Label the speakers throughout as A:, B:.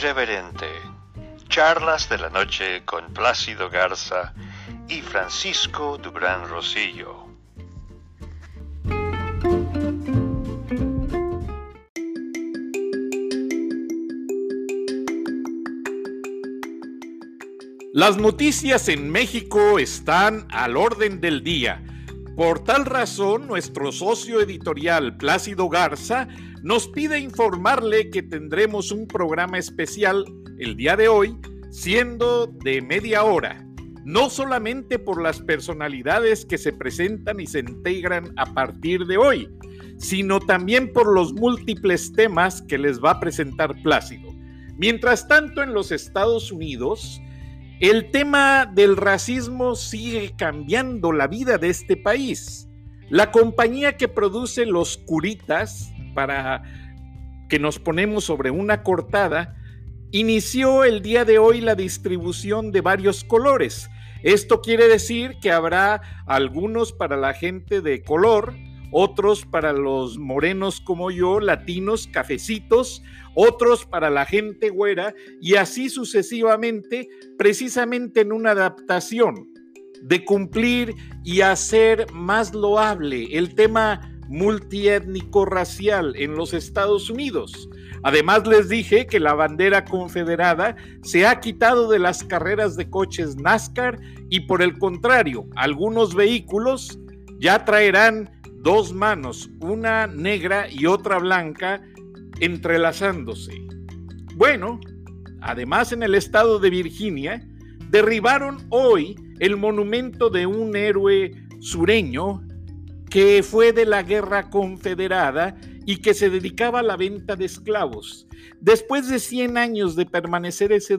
A: Irreverente. Charlas de la noche con Plácido Garza y Francisco Dubrán Rosillo.
B: Las noticias en México están al orden del día. Por tal razón, nuestro socio editorial Plácido Garza nos pide informarle que tendremos un programa especial el día de hoy, siendo de media hora, no solamente por las personalidades que se presentan y se integran a partir de hoy, sino también por los múltiples temas que les va a presentar Plácido. Mientras tanto, en los Estados Unidos, el tema del racismo sigue cambiando la vida de este país. La compañía que produce los curitas para que nos ponemos sobre una cortada inició el día de hoy la distribución de varios colores. Esto quiere decir que habrá algunos para la gente de color, otros para los morenos como yo, latinos, cafecitos, otros para la gente güera y así sucesivamente, precisamente en una adaptación de cumplir y hacer más loable el tema multiétnico racial en los Estados Unidos. Además les dije que la bandera confederada se ha quitado de las carreras de coches NASCAR y por el contrario, algunos vehículos ya traerán dos manos, una negra y otra blanca, entrelazándose. Bueno, además en el estado de Virginia, derribaron hoy el monumento de un héroe sureño que fue de la guerra confederada y que se dedicaba a la venta de esclavos. Después de 100 años de permanecer ese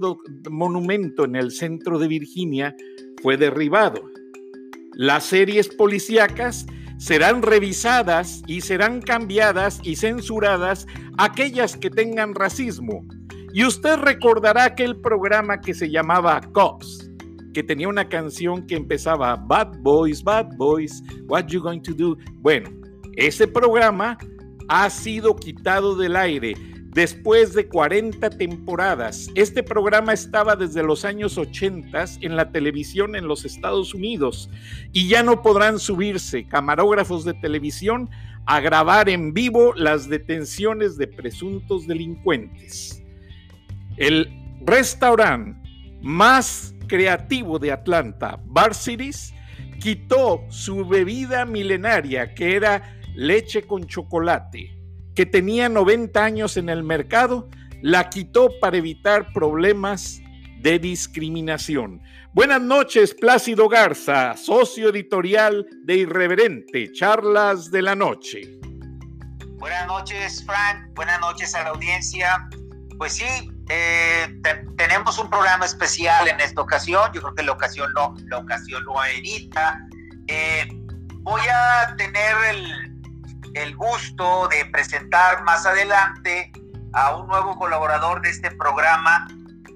B: monumento en el centro de Virginia, fue derribado. Las series policíacas serán revisadas y serán cambiadas y censuradas aquellas que tengan racismo. Y usted recordará aquel programa que se llamaba Cops, que tenía una canción que empezaba Bad Boys, Bad Boys, What You Going to Do? Bueno, ese programa ha sido quitado del aire Después de 40 temporadas, este programa estaba desde los años 80 en la televisión en los Estados Unidos y ya no podrán subirse camarógrafos de televisión a grabar en vivo las detenciones de presuntos delincuentes. El restaurante más creativo de Atlanta, Bar Cities, quitó su bebida milenaria que era leche con chocolate que tenía 90 años en el mercado, la quitó para evitar problemas de discriminación. Buenas noches, Plácido Garza, socio editorial de Irreverente, Charlas de la Noche.
C: Buenas noches, Frank. Buenas noches a la audiencia. Pues sí, eh, tenemos un programa especial en esta ocasión. Yo creo que la ocasión no, la ocasión lo amerita. Eh, voy a tener el, el gusto de presentar más adelante a un nuevo colaborador de este programa,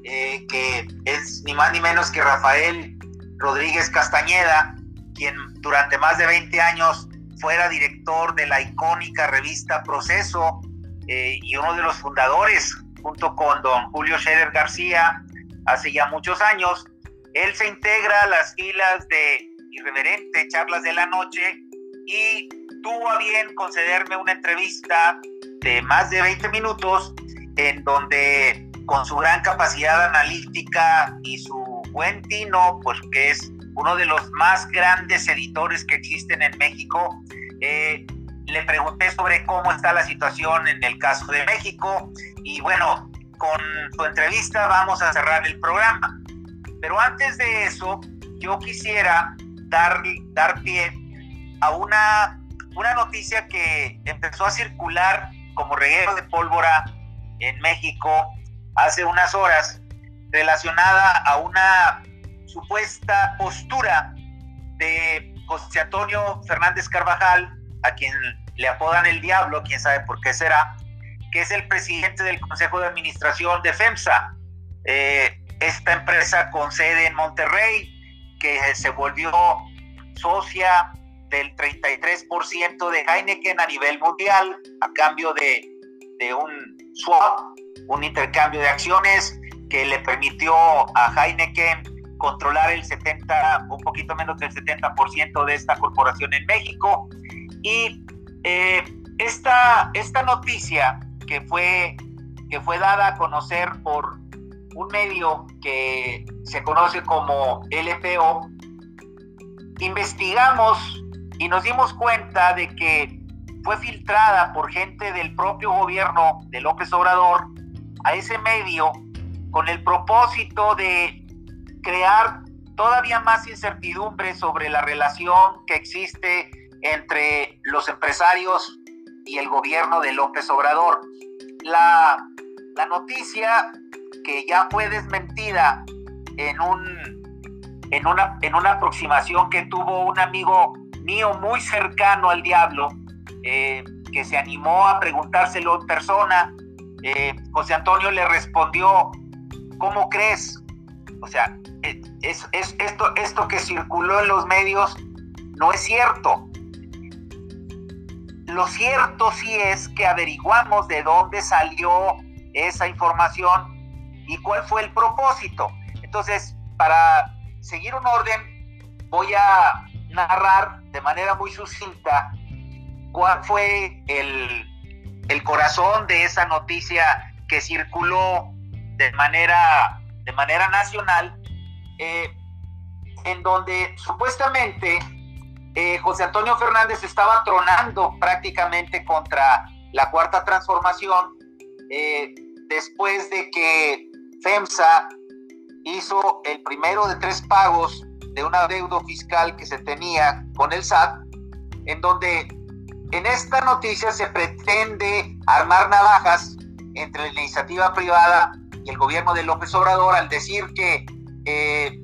C: eh, que es ni más ni menos que Rafael Rodríguez Castañeda, quien durante más de 20 años fuera director de la icónica revista Proceso y uno de los fundadores, junto con don Julio Scherer García, hace ya muchos años. Él se integra a las filas de Irreverente Charlas de la Noche y tuvo a bien concederme una entrevista de más de 20 minutos en donde con su gran capacidad analítica y su buen tino, pues que es uno de los más grandes editores que existen en México, eh, le pregunté sobre cómo está la situación en el caso de México y bueno, con su entrevista vamos a cerrar el programa. Pero antes de eso, yo quisiera dar, dar pie a una una noticia que empezó a circular como reguero de pólvora en México hace unas horas relacionada a una supuesta postura de José Antonio Fernández Carvajal, a quien le apodan el diablo, quién sabe por qué será, que es el presidente del Consejo de Administración de FEMSA, eh, esta empresa con sede en Monterrey, que se volvió socia del 33% de Heineken a nivel mundial a cambio de, un swap, un intercambio de acciones que le permitió a Heineken controlar el 70, un poquito menos del 70% de esta corporación en México. Y eh, esta, esta noticia que fue, que fue dada a conocer por un medio que se conoce como LPO, investigamos y nos dimos cuenta de que fue filtrada por gente del propio gobierno de López Obrador a ese medio con el propósito de crear todavía más incertidumbre sobre la relación que existe entre los empresarios y el gobierno de López Obrador. La, la noticia que ya fue desmentida en, un, en, una, en una aproximación que tuvo un amigo mío muy cercano al diablo, eh, que se animó a preguntárselo en persona. Eh, José Antonio le respondió, ¿cómo crees? O sea, eh, es, es, esto, esto que circuló en los medios no es cierto. Lo cierto sí es que averiguamos de dónde salió esa información y cuál fue el propósito. Entonces, para seguir un orden, voy a narrar de manera muy sucinta cuál fue el, el corazón de esa noticia que circuló de manera, de manera nacional, eh, en donde supuestamente eh, José Antonio Fernández estaba tronando prácticamente contra la cuarta transformación eh, después de que FEMSA hizo el primero de tres pagos de un adeudo fiscal que se tenía con el SAT, en donde en esta noticia se pretende armar navajas entre la iniciativa privada y el gobierno de López Obrador al decir que eh,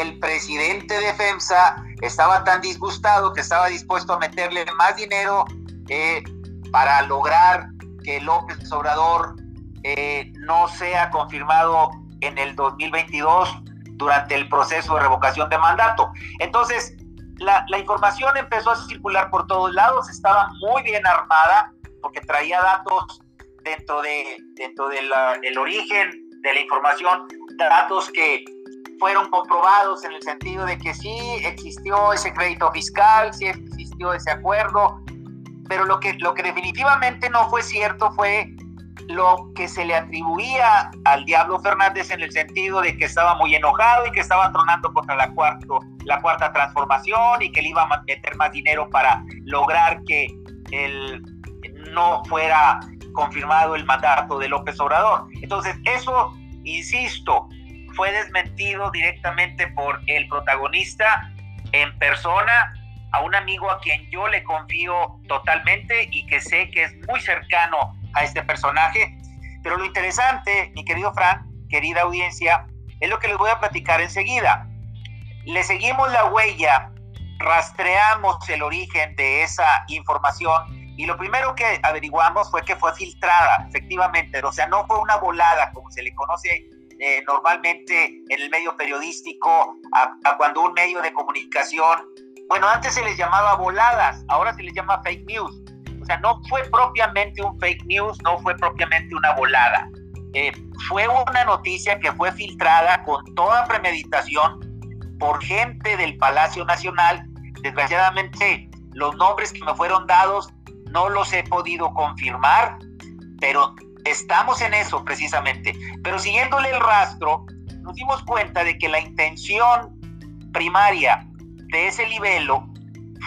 C: el presidente de FEMSA estaba tan disgustado que estaba dispuesto a meterle más dinero eh, para lograr que López Obrador eh, no sea confirmado en el 2022 durante el proceso de revocación de mandato. Entonces, la, información empezó a circular por todos lados, estaba muy bien armada porque traía datos dentro de dentro del origen de la información, datos que fueron comprobados en el sentido de que sí existió ese crédito fiscal, sí existió ese acuerdo, pero lo que, lo que definitivamente no fue cierto fue lo que se le atribuía al Diablo Fernández en el sentido de que estaba muy enojado y que estaba tronando contra la, cuarto, la cuarta transformación y que le iba a meter más dinero para lograr que él no fuera confirmado el mandato de López Obrador. Entonces, eso, insisto, fue desmentido directamente por el protagonista en persona, a un amigo a quien yo le confío totalmente y que sé que es muy cercano a este personaje. Pero lo interesante, mi querido Fran, querida audiencia, es lo que les voy a platicar enseguida. Le seguimos la huella, rastreamos el origen de esa información y lo primero que averiguamos fue que fue filtrada, efectivamente, o sea, no fue una volada como se le conoce eh, normalmente en el medio periodístico a, cuando un medio de comunicación, bueno, antes se les llamaba voladas, ahora se les llama fake news. O sea, no fue propiamente un fake news, no fue propiamente una volada. Eh, fue una noticia que fue filtrada con toda premeditación por gente del Palacio Nacional. Desgraciadamente, los nombres que me fueron dados no los he podido confirmar, pero estamos en eso precisamente. Pero siguiéndole el rastro, nos dimos cuenta de que la intención primaria de ese libelo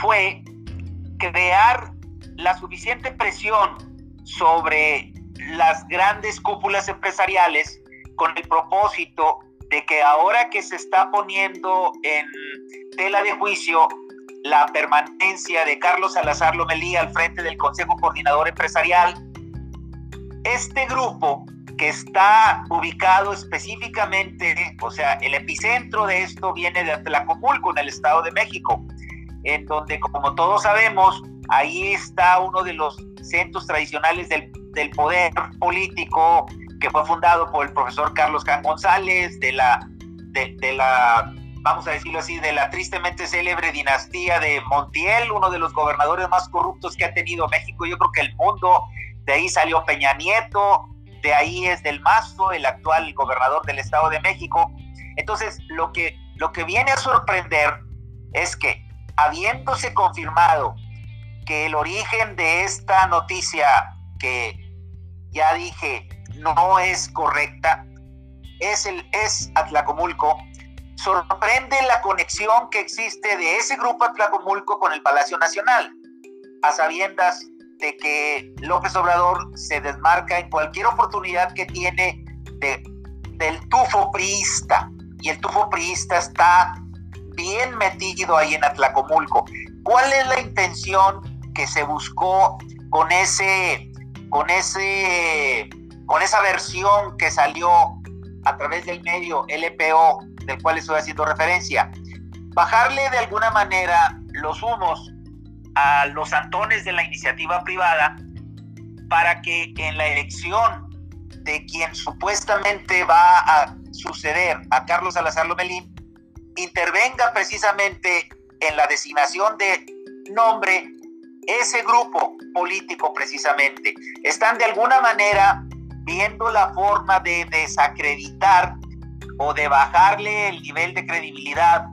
C: fue crear la suficiente presión sobre las grandes cúpulas empresariales con el propósito de que ahora que se está poniendo en tela de juicio la permanencia de Carlos Salazar Lomelí al frente del Consejo Coordinador Empresarial, este grupo que está ubicado específicamente, o sea, el epicentro de esto viene de Atlacomulco, en el Estado de México, en donde, como todos sabemos, Ahí está uno de los centros tradicionales del, poder político que fue fundado por el profesor Carlos Can González, de la, de, la, vamos a decirlo así, de la tristemente célebre dinastía de Montiel, uno de los gobernadores más corruptos que ha tenido México, yo creo que el mundo, de ahí salió Peña Nieto, de ahí es del Mazo, el actual gobernador del Estado de México. Entonces, lo que, lo que viene a sorprender es que, habiéndose confirmado que el origen de esta noticia, que ya dije, no es correcta, es, el, es Atlacomulco, sorprende la conexión que existe de ese grupo Atlacomulco con el Palacio Nacional, a sabiendas de que López Obrador se desmarca en cualquier oportunidad que tiene de, del tufo priista, y el tufo priista está bien metido ahí en Atlacomulco. ¿Cuál es la intención que se buscó con ese, con ese, con esa versión que salió a través del medio LPO, del cual estoy haciendo referencia? Bajarle de alguna manera los humos a los antones de la iniciativa privada para que en la elección de quien supuestamente va a suceder a Carlos Salazar Lomelín intervenga precisamente en la designación de nombre ese grupo político precisamente. Están de alguna manera viendo la forma de desacreditar o de bajarle el nivel de credibilidad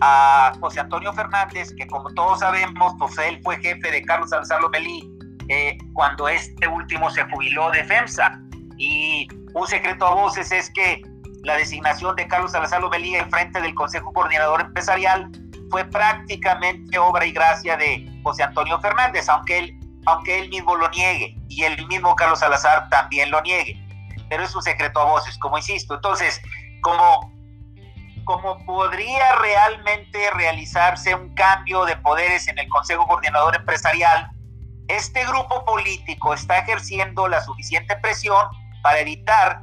C: a José Antonio Fernández, que como todos sabemos, pues él fue jefe de Carlos Salazar Lomelí eh, cuando este último se jubiló de FEMSA. Y un secreto a voces es que la designación de Carlos Salazar Lomelí en frente del Consejo Coordinador Empresarial fue prácticamente obra y gracia de José Antonio Fernández, aunque él, aunque él mismo lo niegue y el mismo Carlos Salazar también lo niegue. Pero es un secreto a voces, como insisto. Entonces, como cómo podría realmente realizarse un cambio de poderes en el Consejo Coordinador Empresarial, este grupo político está ejerciendo la suficiente presión para evitar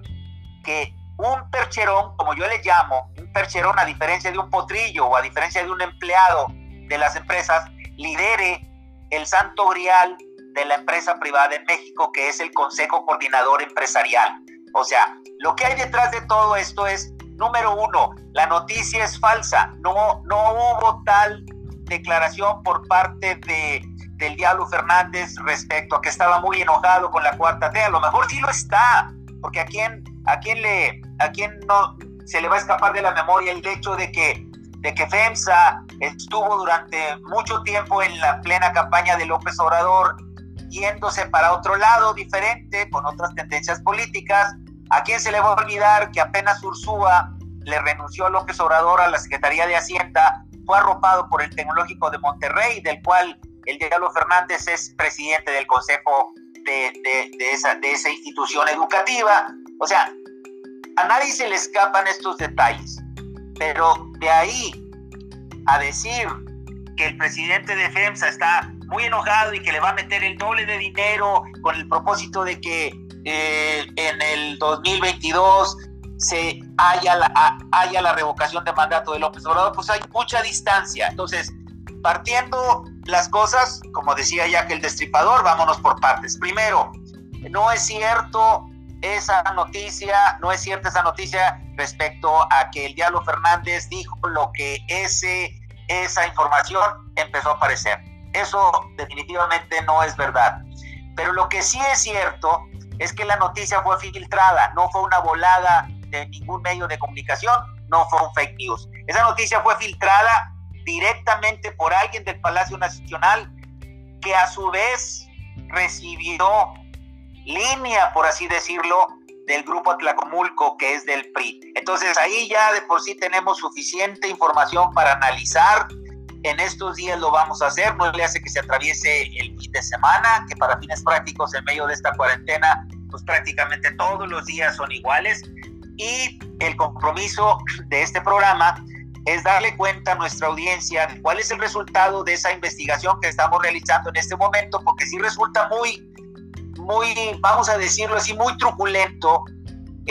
C: que un percherón, como yo le llamo, un percherón a diferencia de un potrillo o a diferencia de un empleado de las empresas, lidere el santo grial de la empresa privada en México, que es el Consejo Coordinador Empresarial. O sea, lo que hay detrás de todo esto es Número uno, la noticia es falsa. No, no hubo tal declaración por parte de, del Diablo Fernández respecto a que estaba muy enojado con la cuarta T. A lo mejor sí lo está, porque a quién, a quién le, a quién no se le va a escapar de la memoria el hecho de que, de que FEMSA estuvo durante mucho tiempo en la plena campaña de López Obrador, yéndose para otro lado diferente, con otras tendencias políticas, ¿A quién se le va a olvidar que apenas Ursúa le renunció a López Obrador a la Secretaría de Hacienda? Fue arropado por el Tecnológico de Monterrey, del cual el Diablo Fernández es presidente del consejo de, esa, de esa institución educativa. O sea, a nadie se le escapan estos detalles, pero de ahí a decir que el presidente de FEMSA está muy enojado y que le va a meter el doble de dinero con el propósito de que eh, en el 2022 se haya la, haya la revocación de mandato de López Obrador, pues hay mucha distancia. Entonces, partiendo las cosas, como decía ya que el destripador, vámonos por partes. Primero, no es cierto esa noticia, no es cierta esa noticia respecto a que el Diablo Fernández dijo lo que ese, esa información empezó a aparecer. Eso definitivamente no es verdad. Pero lo que sí es cierto es que la noticia fue filtrada, no fue una volada de ningún medio de comunicación, no fue un fake news. Esa noticia fue filtrada directamente por alguien del Palacio Nacional que a su vez recibió línea, por así decirlo, del grupo Atlacomulco, que es del PRI. Entonces ahí ya de por sí tenemos suficiente información para analizar en estos días lo vamos a hacer, no le hace que se atraviese el fin de semana, que para fines prácticos en medio de esta cuarentena, pues prácticamente todos los días son iguales. Y el compromiso de este programa es darle cuenta a nuestra audiencia de cuál es el resultado de esa investigación que estamos realizando en este momento, porque sí resulta muy, muy, vamos a decirlo así, muy truculento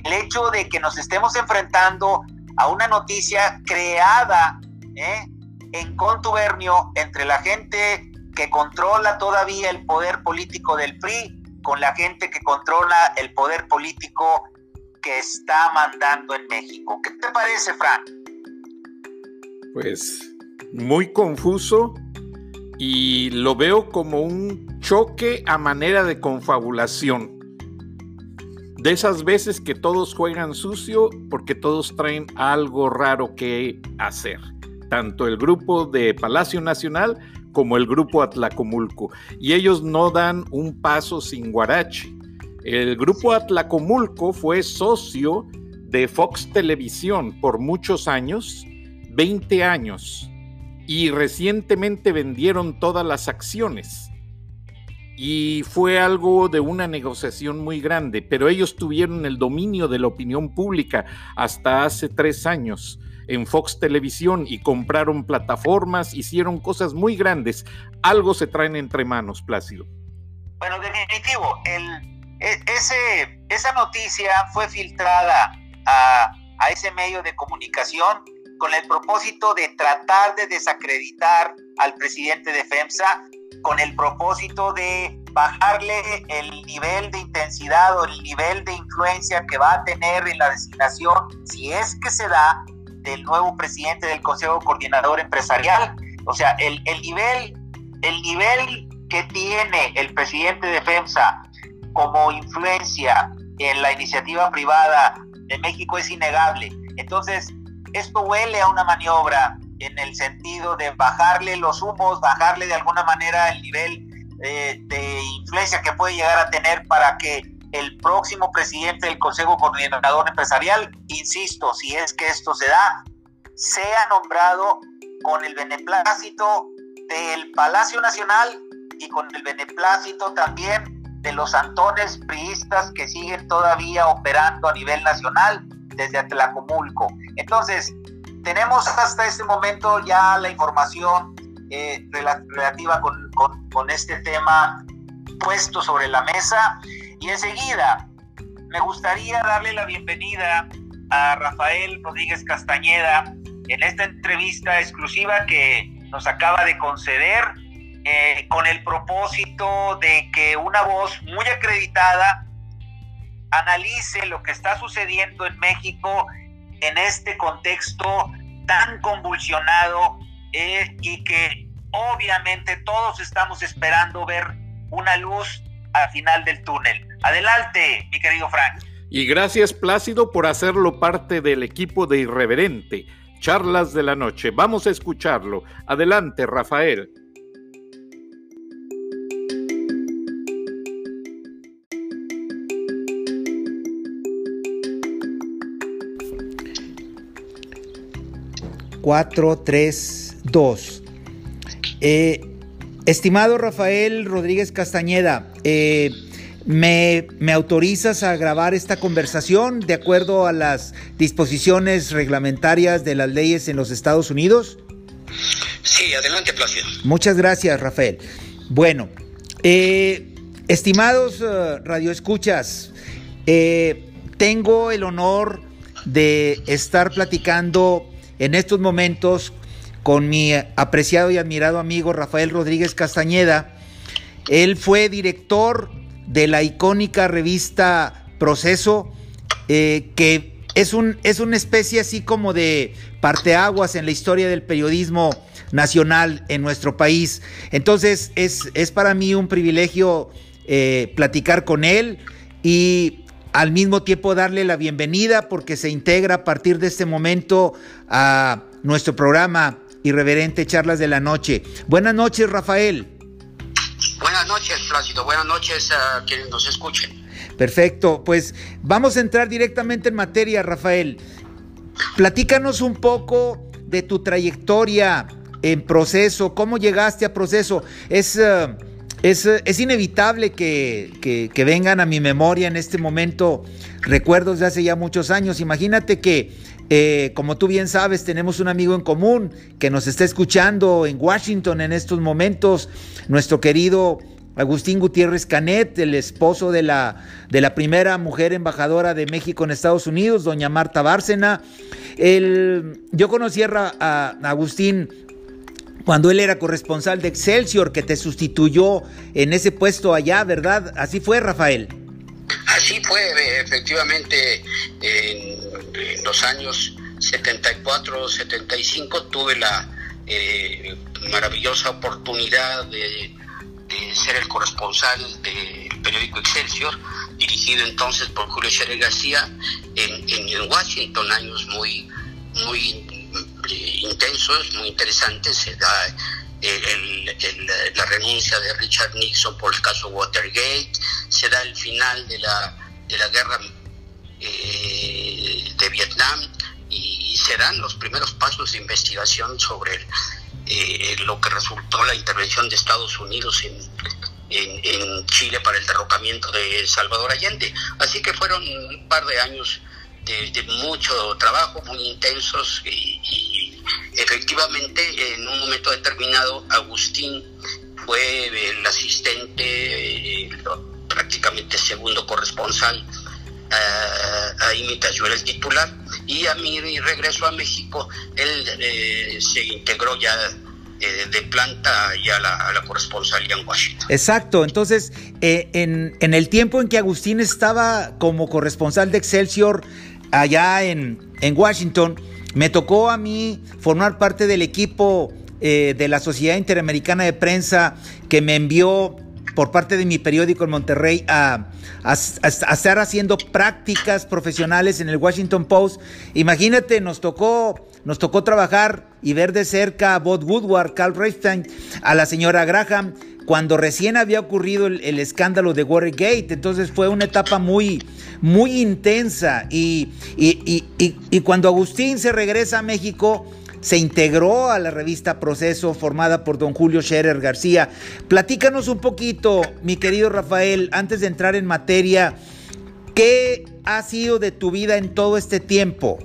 C: el hecho de que nos estemos enfrentando a una noticia creada ¿eh? En contubernio entre la gente que controla todavía el poder político del PRI con la gente que controla el poder político que está mandando en México. ¿Qué te parece, Fran?
B: Pues muy confuso y lo veo como un choque a manera de confabulación. De esas veces que todos juegan sucio porque todos traen algo raro que hacer. Tanto el grupo de Palacio Nacional como el grupo Atlacomulco. Y ellos no dan un paso sin guarache. El grupo Atlacomulco fue socio de Fox Televisión por muchos años, 20 años, y recientemente vendieron todas las acciones. Y fue algo de una negociación muy grande, pero ellos tuvieron el dominio de la opinión pública hasta hace tres años en Fox Televisión y compraron plataformas, hicieron cosas muy grandes. Algo se traen entre manos, Plácido.
C: Bueno, definitivo, el, e, ese, esa noticia fue filtrada a, ese medio de comunicación con el propósito de tratar de desacreditar al presidente de FEMSA, con el propósito de bajarle el nivel de intensidad o el nivel de influencia que va a tener en la designación, si es que se da, del nuevo presidente del Consejo Coordinador Empresarial. O sea, el, el nivel, el nivel que tiene el presidente de FEMSA como influencia en la iniciativa privada de México es innegable. Entonces, esto huele a una maniobra en el sentido de bajarle los humos, bajarle de alguna manera el nivel eh, de influencia que puede llegar a tener para que el próximo presidente del Consejo Coordinador Empresarial, insisto, si es que esto se da, sea nombrado con el beneplácito del Palacio Nacional y con el beneplácito también de los antones priistas que siguen todavía operando a nivel nacional desde Atlacomulco. Entonces, tenemos hasta este momento ya la información eh, relativa con, con, este tema puesto sobre la mesa y enseguida me gustaría darle la bienvenida a Rafael Rodríguez Castañeda en esta entrevista exclusiva que nos acaba de conceder eh, con el propósito de que una voz muy acreditada analice lo que está sucediendo en México en este contexto tan convulsionado eh, y que obviamente todos estamos esperando ver una luz al final del túnel. Adelante, mi querido Frank.
B: Y gracias Plácido por hacerlo parte del equipo de Irreverente, Charlas de la Noche. Vamos a escucharlo. Adelante, Rafael.
D: Cuatro, tres, dos. Eh, estimado Rafael Rodríguez Castañeda, eh, ¿me, autorizas a grabar esta conversación de acuerdo a las disposiciones reglamentarias de las leyes en los Estados Unidos?
E: Sí, adelante, Plácido.
D: Muchas gracias, Rafael. Bueno, eh, estimados radioescuchas, tengo el honor de estar platicando en estos momentos con mi apreciado y admirado amigo Rafael Rodríguez Castañeda. Él fue director de la icónica revista Proceso, eh, que es, un, es una especie así como de parteaguas en la historia del periodismo nacional en nuestro país. Entonces es, es para mí un privilegio eh, platicar con él y al mismo tiempo darle la bienvenida porque se integra a partir de este momento a nuestro programa Irreverente Charlas de la Noche. Buenas noches, Rafael.
E: Buenas noches, Plácido. Buenas noches a quienes nos escuchen.
D: Perfecto, pues vamos a entrar directamente en materia, Rafael. Platícanos un poco de tu trayectoria en proceso, cómo llegaste a proceso. Es... Eh, es, inevitable que, vengan a mi memoria en este momento recuerdos de hace ya muchos años. Imagínate que, eh, como tú bien sabes, tenemos un amigo en común que nos está escuchando en Washington en estos momentos, nuestro querido Agustín Gutiérrez Canet, el esposo de la, de la primera mujer embajadora de México en Estados Unidos, doña Marta Bárcena. yo conocí a Agustín cuando él era corresponsal de Excelsior, que te sustituyó en ese puesto allá, ¿verdad? Así fue, Rafael.
E: Fue, efectivamente, en, los años 74, 75 tuve la eh, maravillosa oportunidad de, ser el corresponsal del periódico Excelsior, dirigido entonces por Julio Scherer García en, Washington, años muy, muy eh, intensos, muy interesantes. Se da la renuncia de Richard Nixon por el caso Watergate, se da el final de la, de la guerra eh, de Vietnam y se dan los primeros pasos de investigación sobre eh, lo que resultó la intervención de Estados Unidos en, en, Chile para el derrocamiento de Salvador Allende. Así que fueron un par de años de, mucho trabajo, muy intensos y, efectivamente en un momento determinado Agustín fue el asistente, prácticamente segundo corresponsal a, a yo era el titular y a mi regreso a México él eh, se integró ya eh, de planta ya a la, corresponsalía en Washington.
C: Exacto, entonces eh, en, en, el tiempo en que Agustín estaba como corresponsal de Excelsior allá en, en Washington, me tocó a mí formar parte del equipo de la Sociedad Interamericana de Prensa que me envió por parte de mi periódico en Monterrey a, estar haciendo prácticas profesionales en el Washington Post. Imagínate, nos tocó, nos tocó trabajar y ver de cerca a Bob Woodward, Carl Reichstein, a la señora Graham, cuando recién había ocurrido el, escándalo de Watergate. Entonces fue una etapa muy, muy intensa. Y, y, y, y cuando Agustín se regresa a México, se integró a la revista Proceso formada por don Julio Scherer García. Platícanos un poquito, mi querido Rafael, antes de entrar en materia, ¿qué ha sido de tu vida en todo este tiempo?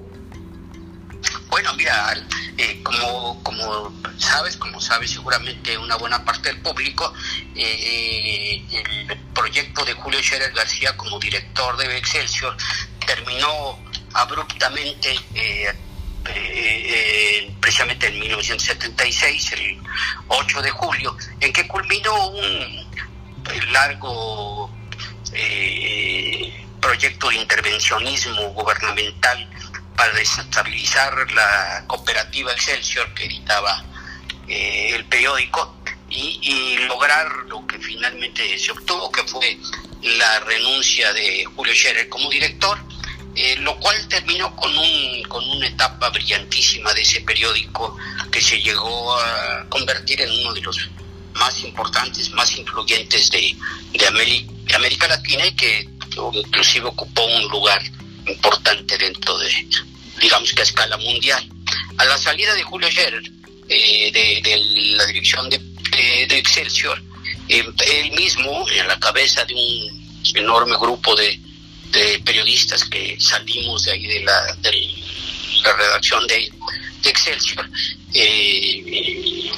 E: Bueno, mira, eh, como, sabes, como sabes seguramente una buena parte del público, eh, el proyecto de Julio Scherer García como director de Excelsior terminó abruptamente eh, eh, eh, precisamente en 1976, el 8 de julio, en que culminó un largo eh, proyecto de intervencionismo gubernamental para desestabilizar la cooperativa Excelsior que editaba el periódico y, y, lograr lo que finalmente se obtuvo, que fue la renuncia de Julio Scherer como director eh, lo cual terminó con, un, con una etapa brillantísima de ese periódico que se llegó a convertir en uno de los más importantes, más influyentes de, de, América, Latina y que inclusive ocupó un lugar importante dentro de, digamos que a escala mundial. A la salida de Julio Scherer eh, de, la dirección de, Excelsior, eh, él mismo, en la cabeza de un enorme grupo de, de periodistas que salimos de ahí de la, de la redacción de, Excelsior, eh,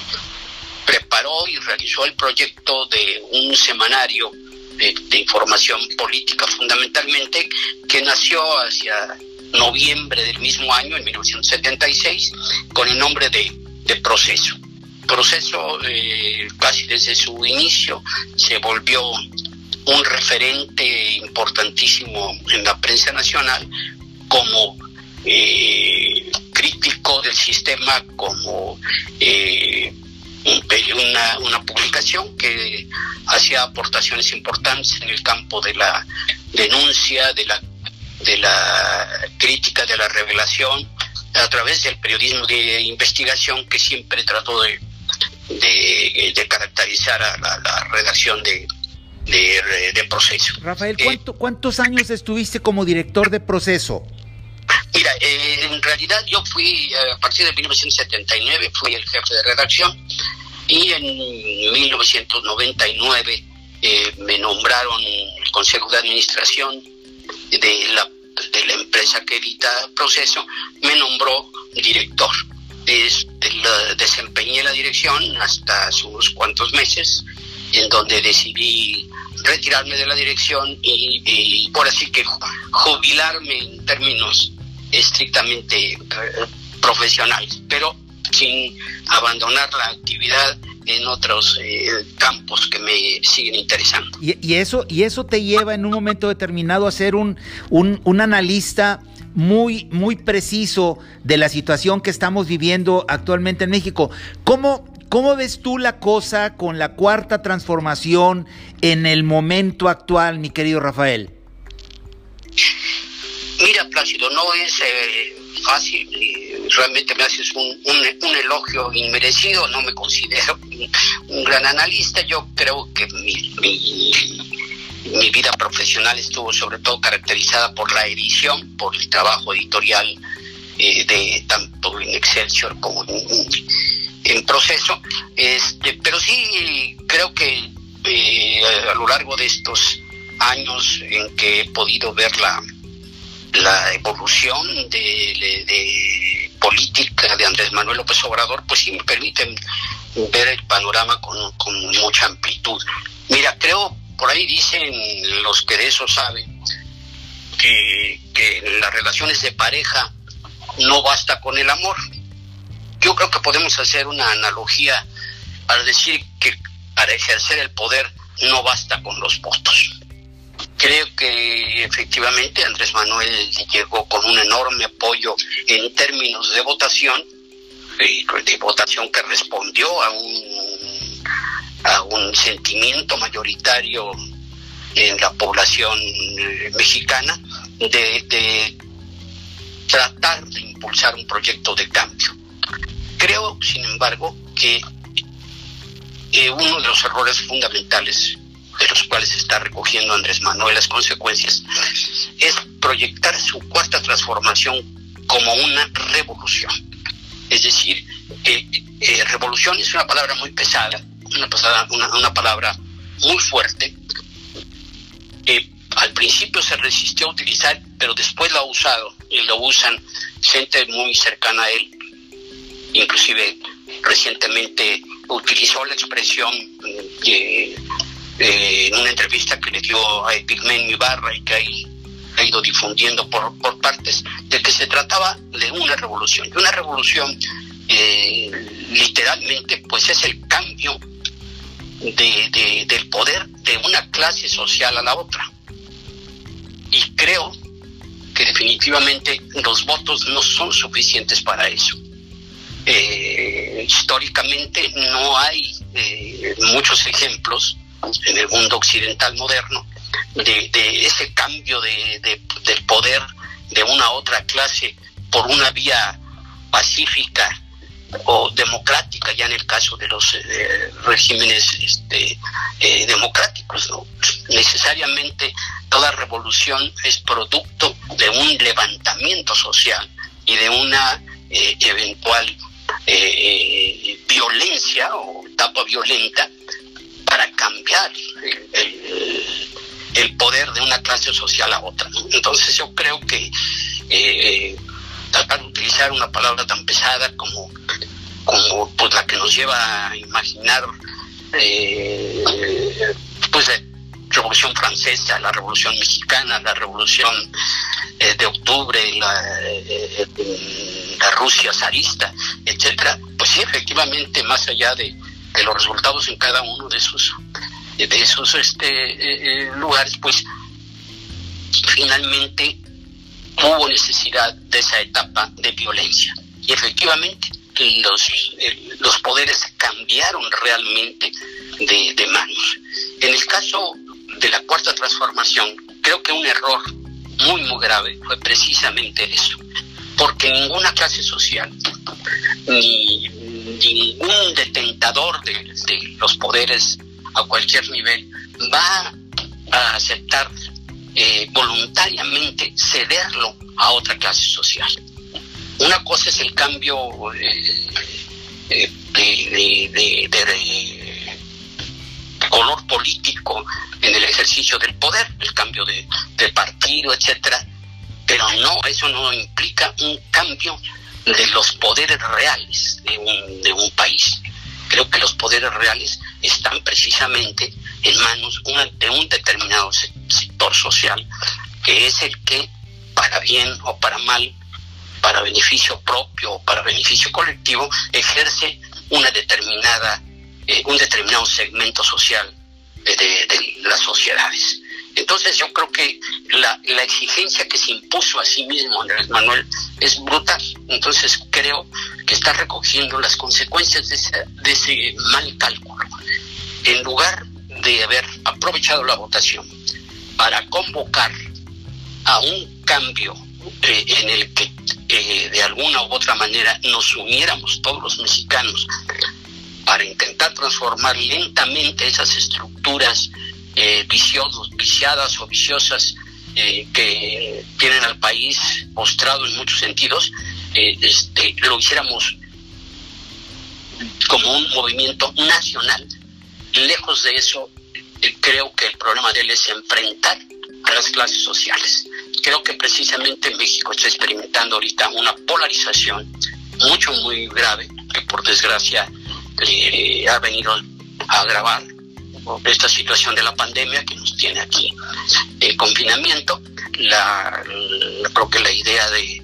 E: preparó y realizó el proyecto de un semanario de, información política fundamentalmente que nació hacia noviembre del mismo año, en 1976, con el nombre de, de Proceso. Proceso, eh, casi desde su inicio, se volvió un referente importantísimo en la prensa nacional como eh, crítico del sistema, como eh, una, una publicación que hacía aportaciones importantes en el campo de la denuncia, de la, de la crítica, de la revelación, a través del periodismo de investigación que siempre trató de, de, caracterizar a la redacción de, de, proceso.
C: Rafael, eh, ¿cuántos años estuviste como director de proceso?
E: Mira, eh, en realidad yo fui, a partir de 1979, fui el jefe de redacción y en 1999 eh, me nombraron el Consejo de Administración de la, de la empresa que edita Proceso, me nombró director. desempeñé la dirección hasta hace unos cuantos meses, en donde decidí retirarme de la dirección y, por así que jubilarme en términos estrictamente eh, profesionales, pero sin abandonar la actividad en otros eh, campos que me siguen interesando.
C: Y, eso, y eso te lleva en un momento determinado a ser un, un, un analista muy, muy preciso de la situación que estamos viviendo actualmente en México. ¿Cómo,
D: ¿Cómo ves tú la cosa con la cuarta transformación en el momento actual, mi querido Rafael?
E: Mira, Plácido, no es eh, fácil. realmente me haces un, elogio inmerecido. No me considero un, gran analista. Yo creo que mi, mi, vida profesional estuvo sobre todo caracterizada por la edición, por el trabajo editorial eh, de tanto en Excelsior como en, proceso. Este, pero sí creo que eh, a lo largo de estos años en que he podido ver la la evolución de, política de Andrés Manuel López Obrador, pues sí me permiten ver el panorama con, mucha amplitud. Mira, creo, por ahí dicen los que de eso saben, que, en las relaciones de pareja no basta con el amor. Yo creo que podemos hacer una analogía al decir que para ejercer el poder no basta con los votos. Creo que efectivamente Andrés Manuel llegó con un enorme apoyo en términos de votación, de votación que respondió a un, a un sentimiento mayoritario en la población eh, mexicana de, de tratar de impulsar un proyecto de cambio. Creo, sin embargo, que eh, uno de los errores fundamentales de los cuales está recogiendo Andrés Manuel las consecuencias, es proyectar su cuarta transformación como una revolución. Es decir, eh, revolución es una palabra muy pesada, una, pasada, una, palabra muy fuerte, al principio se resistió a utilizar, pero después lo ha usado y lo usan gente muy cercana a él, inclusive recientemente utilizó la expresión en una entrevista que le dio a Epigmenio Ibarra y que ha ido difundiendo por, por partes, de que se trataba de una revolución. Y una revolución, eh, literalmente, pues es el cambio de, del poder de una clase social a la otra. Y creo definitivamente los votos no son suficientes para eso. Eh, históricamente no hay muchos ejemplos en el mundo occidental moderno, de, ese cambio de, del poder de una a otra clase por una vía pacífica o democrática, ya en el caso de los eh, regímenes este, eh, democráticos. ¿no? Necesariamente toda revolución es producto de un levantamiento social y de una eh, eventual violencia o etapa violenta para cambiar el, poder de una clase social a otra. Entonces yo creo que eh, tratar de utilizar una palabra tan pesada como, como pues, la que nos lleva a imaginar eh, pues Revolución Francesa, la Revolución Mexicana, la Revolución eh, de Octubre, la, la Rusia zarista, etcétera, pues sí, efectivamente, más allá de, los resultados en cada uno de esos de esos este, eh, eh, lugares, pues finalmente hubo necesidad de esa etapa de violencia. Y efectivamente los, eh, los poderes cambiaron realmente de, de manos. En el caso de la cuarta transformación, creo que un error muy, muy grave fue precisamente eso, porque ninguna clase social, ni ningún detentador de, los poderes a cualquier nivel va a aceptar eh, voluntariamente cederlo a otra clase social. Una cosa es el cambio eh, eh, de, color político en el ejercicio del poder, el cambio de, partido, etcétera, pero no, eso no implica un cambio de los poderes reales de un, de un país. Creo que los poderes reales están precisamente en manos de un determinado sector social, que es el que, para bien o para mal, para beneficio propio o para beneficio colectivo, ejerce una determinada, eh, un determinado segmento social de, las sociedades. Entonces yo creo que la, exigencia que se impuso a sí mismo Andrés Manuel es brutal. Entonces creo que está recogiendo las consecuencias de ese, de ese mal cálculo. En lugar de haber aprovechado la votación para convocar a un cambio eh, en el que eh, de alguna u otra manera nos uniéramos todos los mexicanos para intentar transformar lentamente esas estructuras eh, viciadas o viciosas eh, que tienen al país postrado en muchos sentidos, este, lo hiciéramos como un movimiento nacional. Lejos de eso, creo que el problema de él es enfrentar a las clases sociales. Creo que precisamente México está experimentando ahorita una polarización mucho, muy grave, que por desgracia le ha venido a agravar esta situación de la pandemia que nos tiene aquí el confinamiento. La, creo que la idea de,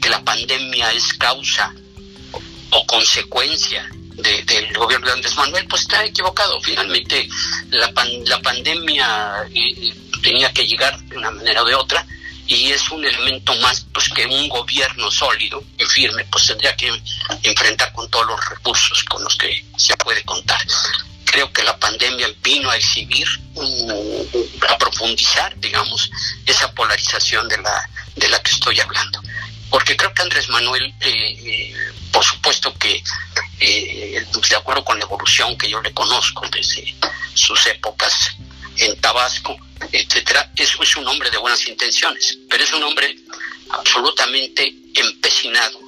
E: que la pandemia es causa o consecuencia del gobierno de Andrés Manuel, pues está equivocado. Finalmente la, la pandemia eh, eh, tenía que llegar de una manera o de otra y es un elemento más pues que un gobierno sólido y firme pues tendría que enfrentar con todos los recursos con los que se puede contar. Creo que la pandemia vino a exhibir a profundizar digamos esa polarización de la de la que estoy hablando. Porque creo que Andrés Manuel eh, eh, por supuesto que eh, de acuerdo con la evolución que yo le conozco desde sus épocas en Tabasco etcétera, eso es un hombre de buenas intenciones, pero es un hombre absolutamente empecinado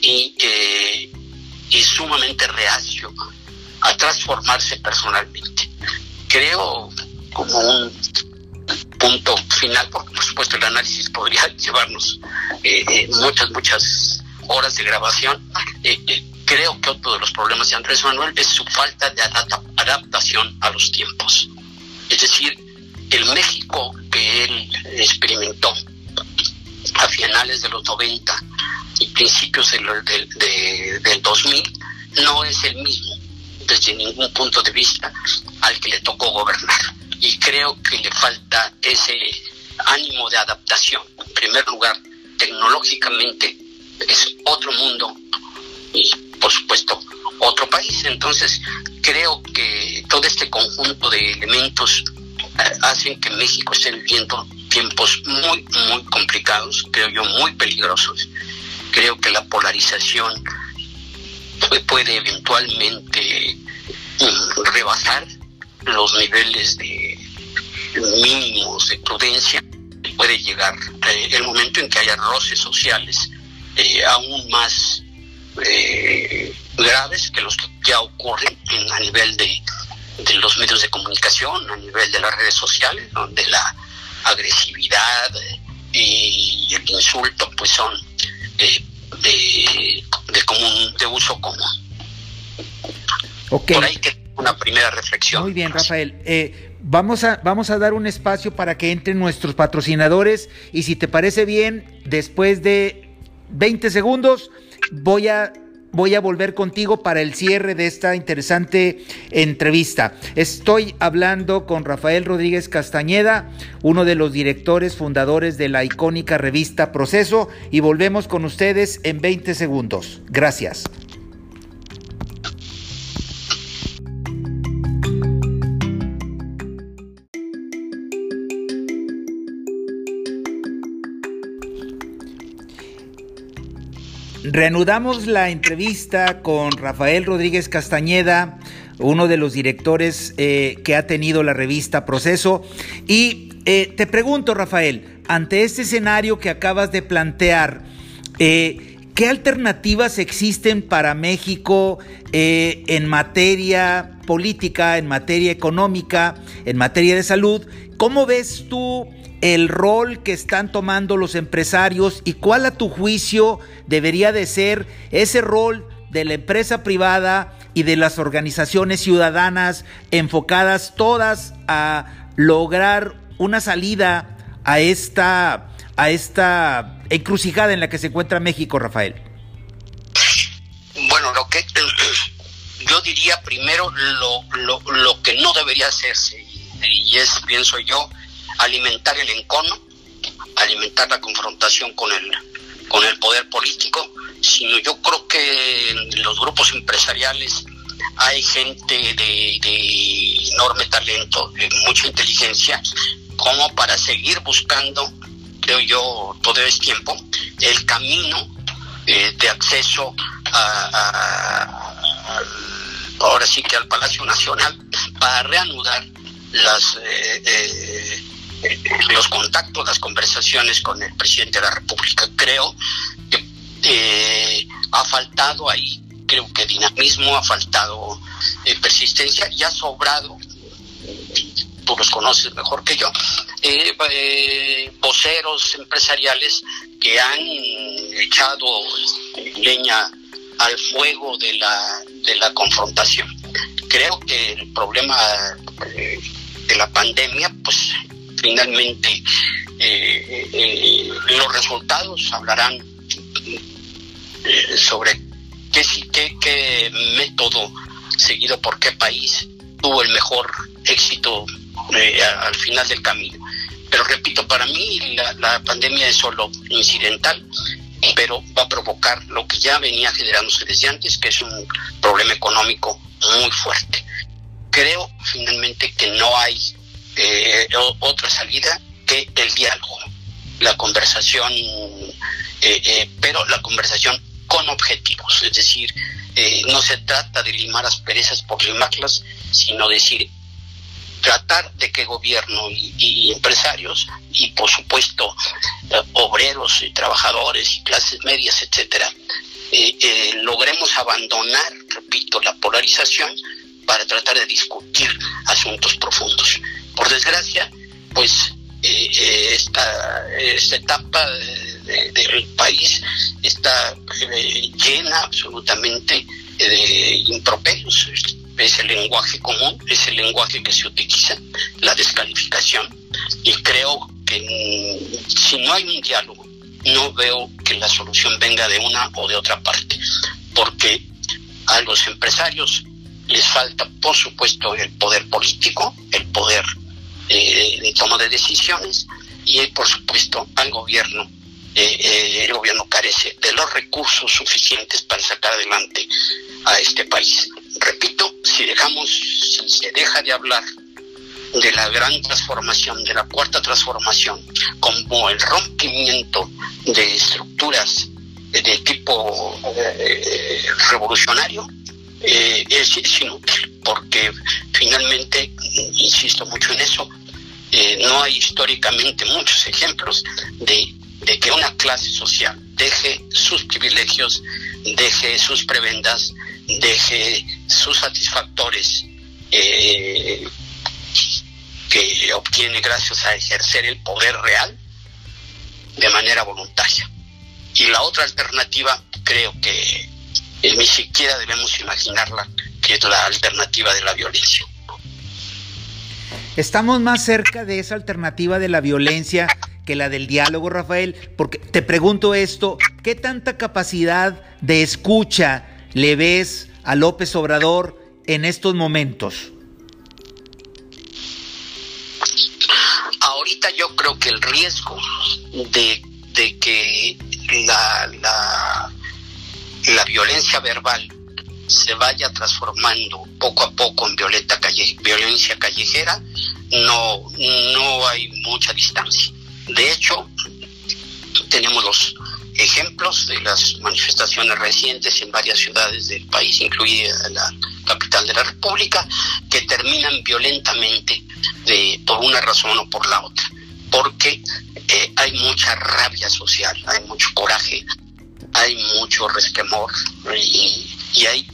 E: y, eh, sumamente reacio a transformarse personalmente. Creo como un punto final, porque por supuesto el análisis podría llevarnos eh, eh, muchas, muchas horas de grabación. creo que otro de los problemas de Andrés Manuel es su falta de adaptación a los tiempos. Es decir, el México que él experimentó a finales de los 90 y principios del, del, 2000 no es el mismo desde ningún punto de vista al que le tocó gobernar. Y creo que le falta ese ánimo de adaptación. En primer lugar, tecnológicamente es otro mundo y por supuesto otro país. Entonces creo que todo este conjunto de elementos hacen que México esté viviendo tiempos muy, muy complicados, creo yo, muy peligrosos. Creo que la polarización puede eventualmente mm, rebasar los niveles de mínimos de prudencia. Puede llegar eh, el momento en que haya roces sociales eh, aún más eh, graves que los que ya ocurren a nivel de de los medios de comunicación, a nivel de las redes sociales, donde la agresividad y el insulto pues son eh, de, de, común, de uso común.
C: Okay.
E: Por ahí que una primera reflexión.
C: Muy bien, Rafael. Eh, vamos, a, vamos a dar un espacio para que entren nuestros patrocinadores y si te parece bien, después de 20 segundos voy a voy a volver contigo para el cierre de esta interesante entrevista. Estoy hablando con Rafael Rodríguez Castañeda, uno de los directores fundadores de la icónica revista Proceso, y volvemos con ustedes en 20 segundos. Gracias. Reanudamos la entrevista con Rafael Rodríguez Castañeda, uno de los directores eh, que ha tenido la revista Proceso. Y eh, te pregunto, Rafael, ante este escenario que acabas de plantear, eh, ¿qué alternativas existen para México en materia política, en materia económica, en materia de salud? ¿Cómo ves tú el rol que están tomando los empresarios y cuál a tu juicio debería de ser ese rol de la empresa privada y de las organizaciones ciudadanas enfocadas todas a lograr una salida a esta a esta encrucijada en la que se encuentra México, Rafael.
E: Bueno, lo que yo diría primero lo, lo, lo que no debería hacerse y es, pienso yo, alimentar el encono, alimentar la confrontación con el, con el poder político, sino yo creo que en los grupos empresariales hay gente de, enorme talento, de mucha inteligencia, como para seguir buscando, creo yo, todo este tiempo, el camino eh, de acceso a, ahora sí que al Palacio Nacional para reanudar las eh, eh, los contactos, las conversaciones con el presidente de la República. Creo que ha faltado ahí, creo que dinamismo, ha faltado persistencia y ha sobrado tú los conoces mejor que yo, eh, eh, voceros empresariales que han echado leña al fuego de la, de la confrontación. Creo que el problema eh, de la pandemia, pues finalmente los resultados hablarán sobre qué, qué, método seguido por qué país tuvo el mejor éxito eh, al final del camino. Pero repito, para mí la, pandemia es solo incidental, pero va a provocar lo que ya venía generándose desde antes, que es un problema económico muy fuerte. Creo finalmente que no hay eh, otra salida que el diálogo, la conversación, eh, pero la conversación con objetivos, es decir, no se trata de limar asperezas por limarlas, sino decir tratar de que gobierno y, empresarios y por supuesto eh, obreros y trabajadores y clases medias, etcétera, eh, eh, logremos abandonar, repito, la polarización para tratar de discutir asuntos profundos. Por desgracia, pues esta, esta etapa del país está llena absolutamente de improperios. Es el lenguaje común, es el lenguaje que se utiliza, la descalificación, y creo que si no hay un diálogo, no veo que la solución venga de una o de otra parte, porque a los empresarios les falta, por supuesto, el poder político, el poder eh, de toma de decisiones, y por supuesto al gobierno eh, eh, el gobierno carece de los recursos suficientes para sacar adelante a este país. Repito, si dejamos, si se deja de hablar de la gran transformación, de la cuarta transformación, como el rompimiento de estructuras de tipo eh, revolucionario, es, inútil, porque finalmente, insisto mucho en eso, no hay históricamente muchos ejemplos de de que una clase social deje sus privilegios, deje sus prebendas, deje sus satisfactores eh, que obtiene gracias a ejercer el poder real de manera voluntaria. Y la otra alternativa creo que ni siquiera debemos imaginarla, que es la alternativa de la violencia.
D: Estamos más cerca de esa alternativa de la violencia que la del diálogo, Rafael, porque te pregunto esto, ¿qué tanta capacidad de escucha le ves a López Obrador en estos momentos?
E: Ahorita yo creo que el riesgo de, que la, la, la violencia verbal se vaya transformando poco a poco en violeta calle, violencia callejera, no, no hay mucha distancia. De hecho, tenemos los ejemplos de las manifestaciones recientes en varias ciudades del país, incluida la capital de la República, que terminan violentamente por una razón o por la otra, porque eh, hay mucha rabia social, hay mucho coraje, hay mucho resquemor y, hay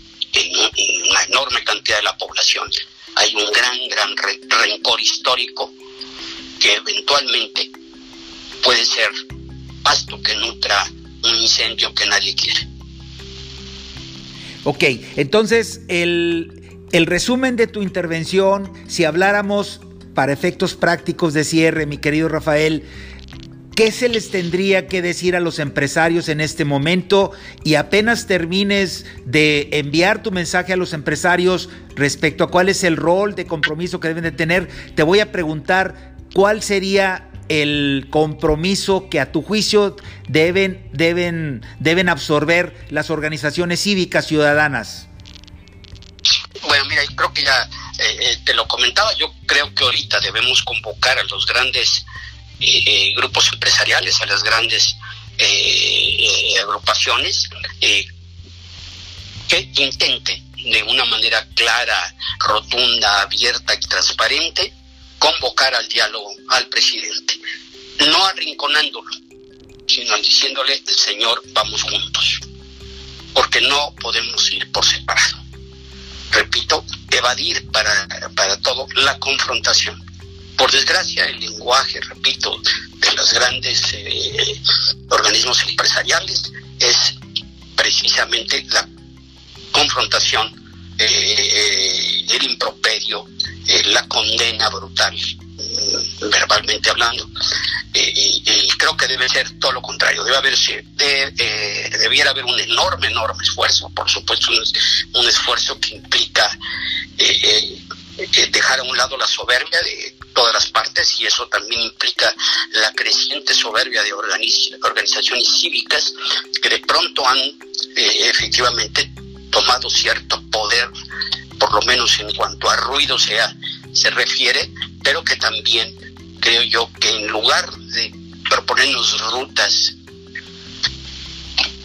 E: una enorme cantidad de la población, hay un gran, gran rencor histórico que eventualmente puede ser pasto que nutra un incendio que nadie quiere.
D: Ok, entonces el, el resumen de tu intervención, si habláramos para efectos prácticos de cierre, mi querido Rafael, ¿qué se les tendría que decir a los empresarios en este momento? Y apenas termines de enviar tu mensaje a los empresarios respecto a cuál es el rol de compromiso que deben de tener, te voy a preguntar cuál sería el compromiso que a tu juicio deben, deben, deben absorber las organizaciones cívicas ciudadanas.
E: Bueno, mira, creo que ya eh, eh, te lo comentaba, yo creo que ahorita debemos convocar a los grandes eh, grupos empresariales, a las grandes agrupaciones, que intenten de una manera clara, rotunda, abierta y transparente convocar al diálogo al presidente, no arrinconándolo, sino diciéndole, Señor, vamos juntos, porque no podemos ir por separado repito, evadir para, para todo la confrontación. Por desgracia, el lenguaje, repito, de los grandes eh, organismos empresariales es precisamente la confrontación, eh, el improperio, eh, la condena brutal, mm, verbalmente hablando. y creo que debe ser todo lo contrario, debe haber, de, debiera haber un enorme, enorme esfuerzo, por supuesto, un, esfuerzo que implica eh, eh, dejar a un lado la soberbia de todas las partes y eso también implica la creciente soberbia de organizaciones cívicas que de pronto han eh, efectivamente tomado cierto poder, por lo menos en cuanto a ruido sea, se refiere, pero que también creo yo que en lugar de proponernos rutas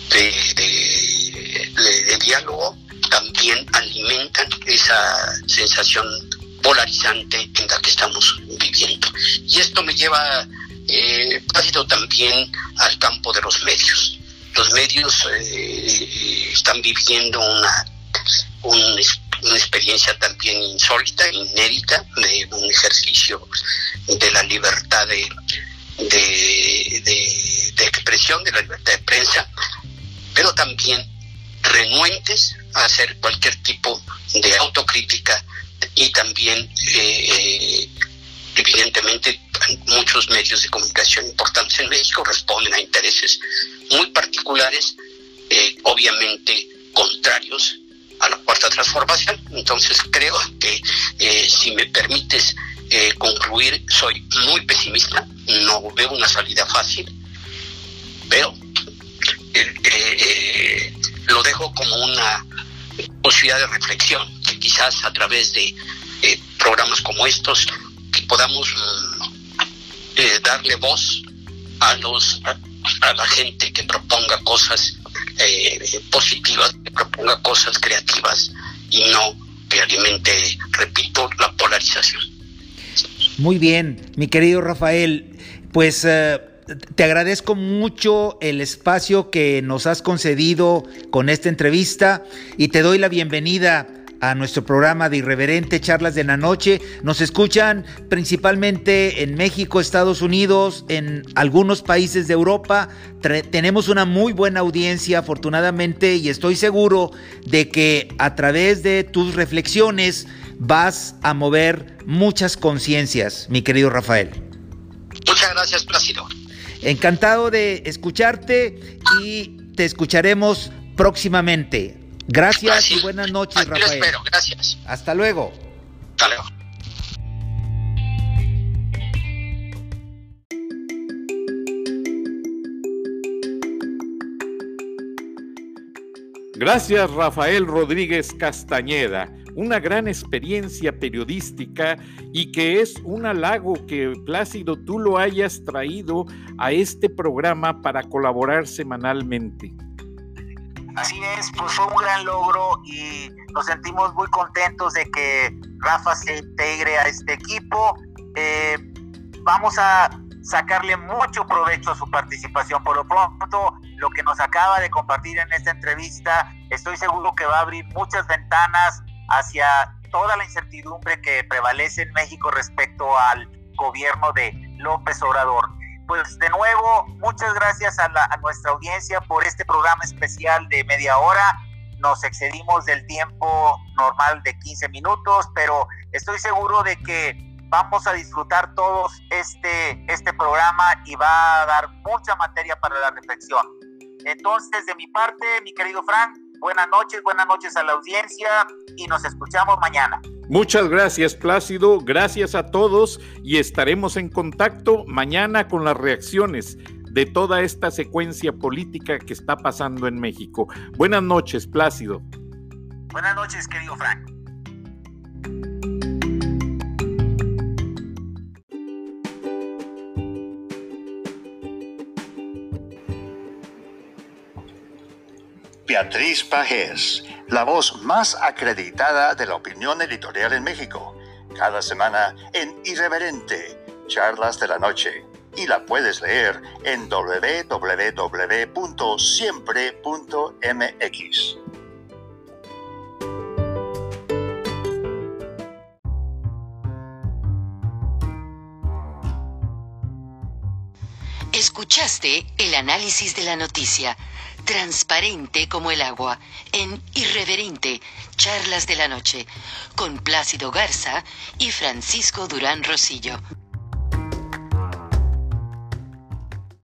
E: de, diálogo también alimentan esa sensación polarizante en la que estamos viviendo. Y esto me lleva eh, también al campo de los medios. Los medios eh, están viviendo una, una experiencia también insólita, inédita, de un ejercicio de la libertad de, de, expresión, de la libertad de prensa, pero también renuentes hacer cualquier tipo de autocrítica y también, eh, evidentemente, muchos medios de comunicación importantes en México responden a intereses muy particulares, eh, obviamente contrarios a la cuarta transformación. Entonces creo que eh, si me permites concluir, soy muy pesimista no veo una salida fácil, pero eh, eh, lo dejo como una posibilidad de reflexión, que quizás a través de eh, programas como estos que podamos mm, darle voz a los a, la gente que proponga cosas positivas, que proponga cosas creativas y no que alimente, repito, la polarización.
D: Muy bien, mi querido Rafael, pues eh, te agradezco mucho el espacio que nos has concedido con esta entrevista y te doy la bienvenida a nuestro programa de Irreverente Charlas de la Noche. Nos escuchan principalmente en México, Estados Unidos, en algunos países de Europa. tenemos una muy buena audiencia, afortunadamente, y estoy seguro de que a través de tus reflexiones vas a mover muchas conciencias, mi querido Rafael.
E: Muchas gracias, Plácido.
D: Encantado de escucharte y te escucharemos próximamente. Gracias y buenas noches,
E: Rafael. espero, gracias.
D: Hasta luego.
E: Hasta luego.
B: Gracias, Rafael Rodríguez Castañeda una gran experiencia periodística y que es un halago que Plácido tú lo hayas traído a este programa para colaborar semanalmente.
C: Así es, pues fue un gran logro y nos sentimos muy contentos de que Rafa se integre a este equipo. Eh, vamos a sacarle mucho provecho a su participación. Por lo pronto, lo que nos acaba de compartir en esta entrevista, estoy seguro que va a abrir muchas ventanas hacia toda la incertidumbre que prevalece en México respecto al gobierno de López Obrador. Pues de nuevo, muchas gracias a, nuestra audiencia por este programa especial de media hora. Nos excedimos del tiempo normal de 15 minutos, pero estoy seguro de que vamos a disfrutar todos este, este programa y va a dar mucha materia para la reflexión. Entonces, de mi parte, mi querido Frank, buenas noches, buenas noches a la audiencia y nos escuchamos mañana.
B: Muchas gracias, Plácido. Gracias a todos y estaremos en contacto mañana con las reacciones de toda esta secuencia política que está pasando en México. Buenas noches, Plácido.
C: Buenas noches, querido Frank.
A: Beatriz Pajés, la voz más acreditada de la opinión editorial en México. Cada semana en Irreverente, Charlas de la Noche. Y la puedes leer en www.siempre.mx.
F: Escuchaste el análisis de la noticia transparente como el agua, en Irreverente, Charlas de la Noche, con Plácido Garza y Francisco Durán Rosillo.